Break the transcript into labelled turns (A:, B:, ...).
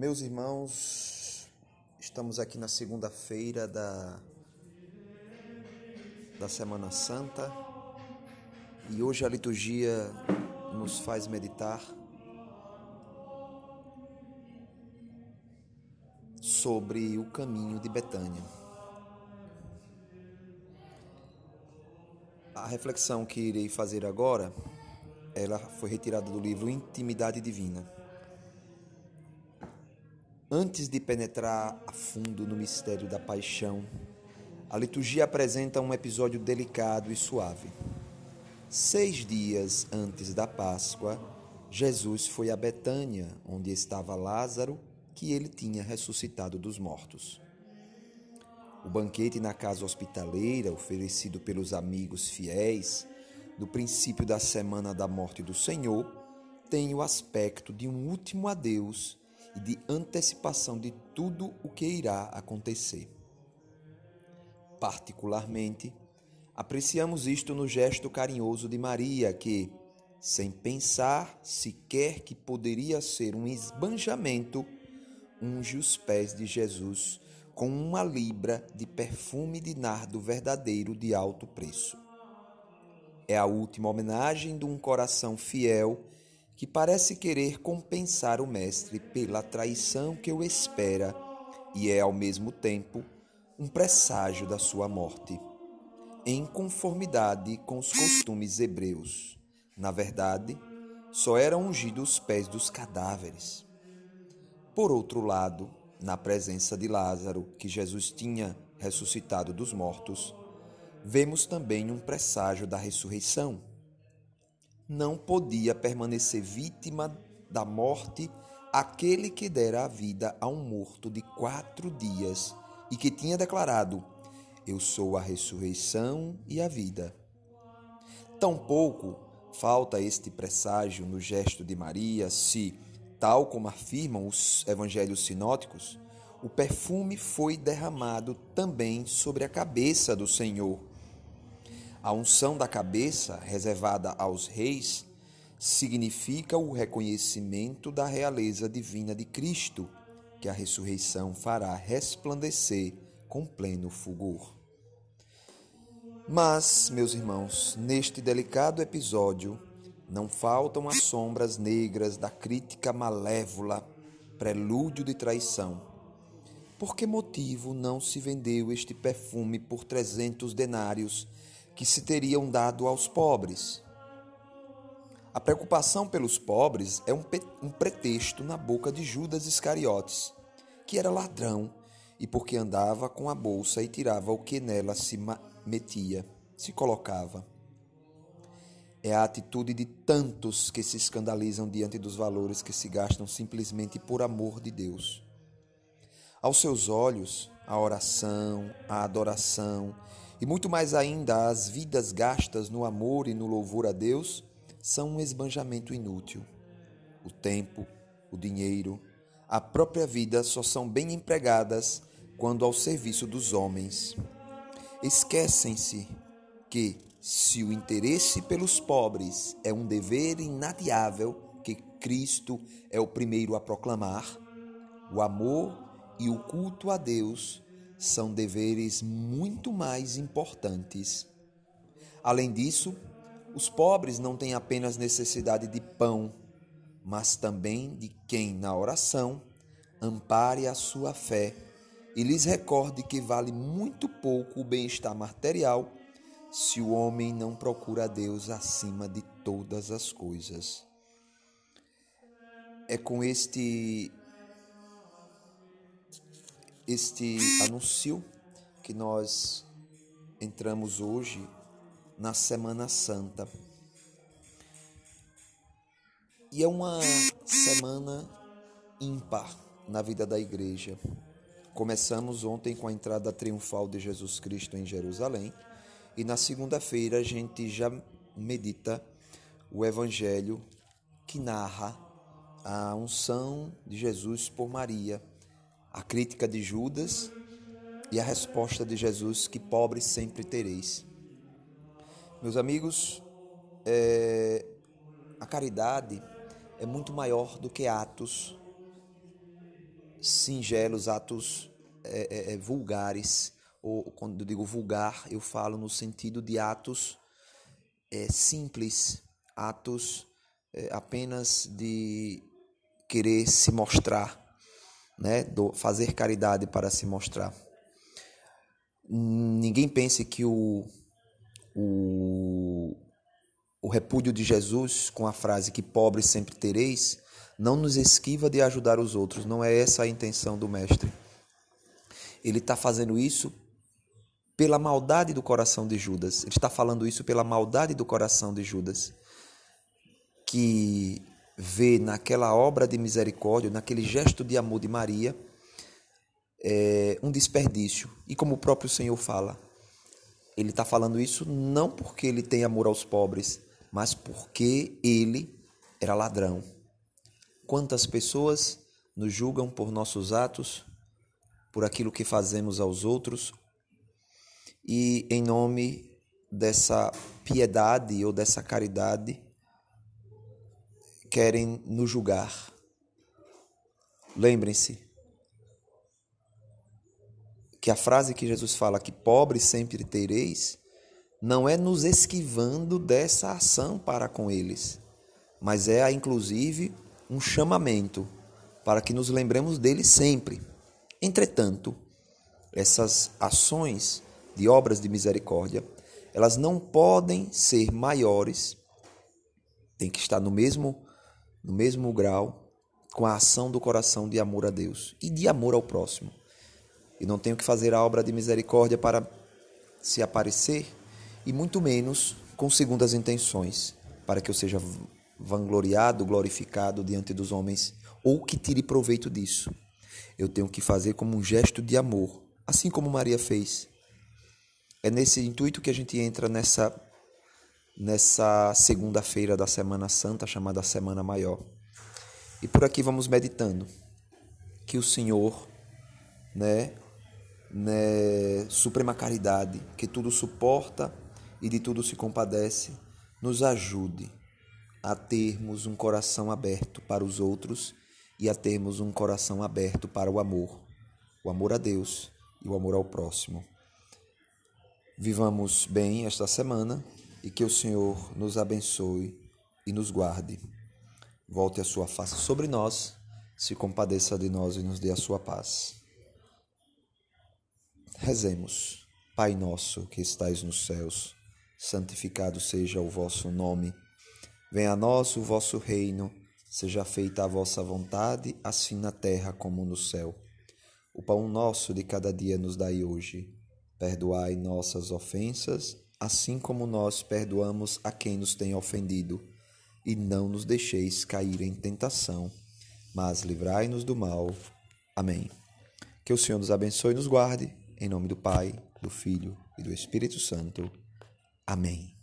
A: Meus irmãos, estamos aqui na segunda-feira da, da Semana Santa e hoje a liturgia nos faz meditar sobre o caminho de Betânia. A reflexão que irei fazer agora, ela foi retirada do livro Intimidade Divina. Antes de penetrar a fundo no mistério da paixão, a liturgia apresenta um episódio delicado e suave. Seis dias antes da Páscoa, Jesus foi a Betânia, onde estava Lázaro, que ele tinha ressuscitado dos mortos. O banquete na casa hospitaleira, oferecido pelos amigos fiéis, no princípio da semana da morte do Senhor, tem o aspecto de um último adeus e de antecipação de tudo o que irá acontecer. Particularmente, apreciamos isto no gesto carinhoso de Maria, que, sem pensar sequer que poderia ser um esbanjamento, unge os pés de Jesus com uma libra de perfume de nardo verdadeiro de alto preço. É a última homenagem de um coração fiel que parece querer compensar o Mestre pela traição que o espera e é, ao mesmo tempo, um presságio da sua morte, em conformidade com os costumes hebreus. Na verdade, só eram ungidos os pés dos cadáveres. Por outro lado, na presença de Lázaro, que Jesus tinha ressuscitado dos mortos, vemos também um presságio da ressurreição não podia permanecer vítima da morte aquele que dera a vida a um morto de quatro dias e que tinha declarado: Eu sou a ressurreição e a vida. Tampouco falta este presságio no gesto de Maria, se, tal como afirmam os evangelhos sinóticos, o perfume foi derramado também sobre a cabeça do Senhor a unção da cabeça, reservada aos reis, significa o reconhecimento da realeza divina de Cristo, que a ressurreição fará resplandecer com pleno fulgor. Mas, meus irmãos, neste delicado episódio, não faltam as sombras negras da crítica malévola, prelúdio de traição. Por que motivo não se vendeu este perfume por trezentos denários que se teriam dado aos pobres. A preocupação pelos pobres é um, um pretexto na boca de Judas Iscariotes, que era ladrão e porque andava com a bolsa e tirava o que nela se metia, se colocava. É a atitude de tantos que se escandalizam diante dos valores que se gastam simplesmente por amor de Deus. Aos seus olhos, a oração, a adoração e muito mais ainda as vidas gastas no amor e no louvor a Deus são um esbanjamento inútil. O tempo, o dinheiro, a própria vida só são bem empregadas quando ao serviço dos homens. Esquecem-se que, se o interesse pelos pobres é um dever inadiável que Cristo é o primeiro a proclamar, o amor e o culto a Deus são deveres muito mais importantes. Além disso, os pobres não têm apenas necessidade de pão, mas também de quem, na oração, ampare a sua fé e lhes recorde que vale muito pouco o bem-estar material se o homem não procura a Deus acima de todas as coisas. É com este este anúncio que nós entramos hoje na Semana Santa. E é uma semana ímpar na vida da igreja. Começamos ontem com a entrada triunfal de Jesus Cristo em Jerusalém e na segunda-feira a gente já medita o evangelho que narra a unção de Jesus por Maria a crítica de Judas e a resposta de Jesus: que pobres sempre tereis. Meus amigos, é, a caridade é muito maior do que atos singelos, atos é, é, é, vulgares, ou quando eu digo vulgar, eu falo no sentido de atos é, simples, atos é, apenas de querer se mostrar, né? Do, fazer caridade para se mostrar. Ninguém pense que o, o, o repúdio de Jesus com a frase que pobres sempre tereis não nos esquiva de ajudar os outros, não é essa a intenção do Mestre. Ele está fazendo isso pela maldade do coração de Judas. Ele está falando isso pela maldade do coração de Judas, que vê naquela obra de misericórdia, naquele gesto de amor de Maria, é, um desperdício. E como o próprio Senhor fala, ele está falando isso não porque ele tem amor aos pobres, mas porque ele era ladrão. Quantas pessoas nos julgam por nossos atos, por aquilo que fazemos aos outros, e em nome dessa piedade ou dessa caridade, querem nos julgar. Lembrem-se que a frase que Jesus fala que pobres sempre tereis, não é nos esquivando dessa ação para com eles, mas é inclusive um chamamento para que nos lembremos dele sempre. Entretanto, essas ações de obras de misericórdia, elas não podem ser maiores, tem que estar no mesmo no mesmo grau com a ação do coração de amor a Deus e de amor ao próximo. E não tenho que fazer a obra de misericórdia para se aparecer e muito menos com segundas intenções, para que eu seja vangloriado, glorificado diante dos homens, ou que tire proveito disso. Eu tenho que fazer como um gesto de amor, assim como Maria fez. É nesse intuito que a gente entra nessa nessa segunda-feira da Semana Santa, chamada Semana Maior. E por aqui vamos meditando que o Senhor, né, né, suprema caridade, que tudo suporta e de tudo se compadece, nos ajude a termos um coração aberto para os outros e a termos um coração aberto para o amor, o amor a Deus e o amor ao próximo. Vivamos bem esta semana e que o Senhor nos abençoe e nos guarde. Volte a sua face sobre nós, se compadeça de nós e nos dê a sua paz. Rezemos. Pai nosso que estais nos céus, santificado seja o vosso nome. Venha a nós o vosso reino, seja feita a vossa vontade, assim na terra como no céu. O pão nosso de cada dia nos dai hoje. Perdoai nossas ofensas, assim como nós perdoamos a quem nos tem ofendido. E não nos deixeis cair em tentação, mas livrai-nos do mal. Amém. Que o Senhor nos abençoe e nos guarde, em nome do Pai, do Filho e do Espírito Santo. Amém.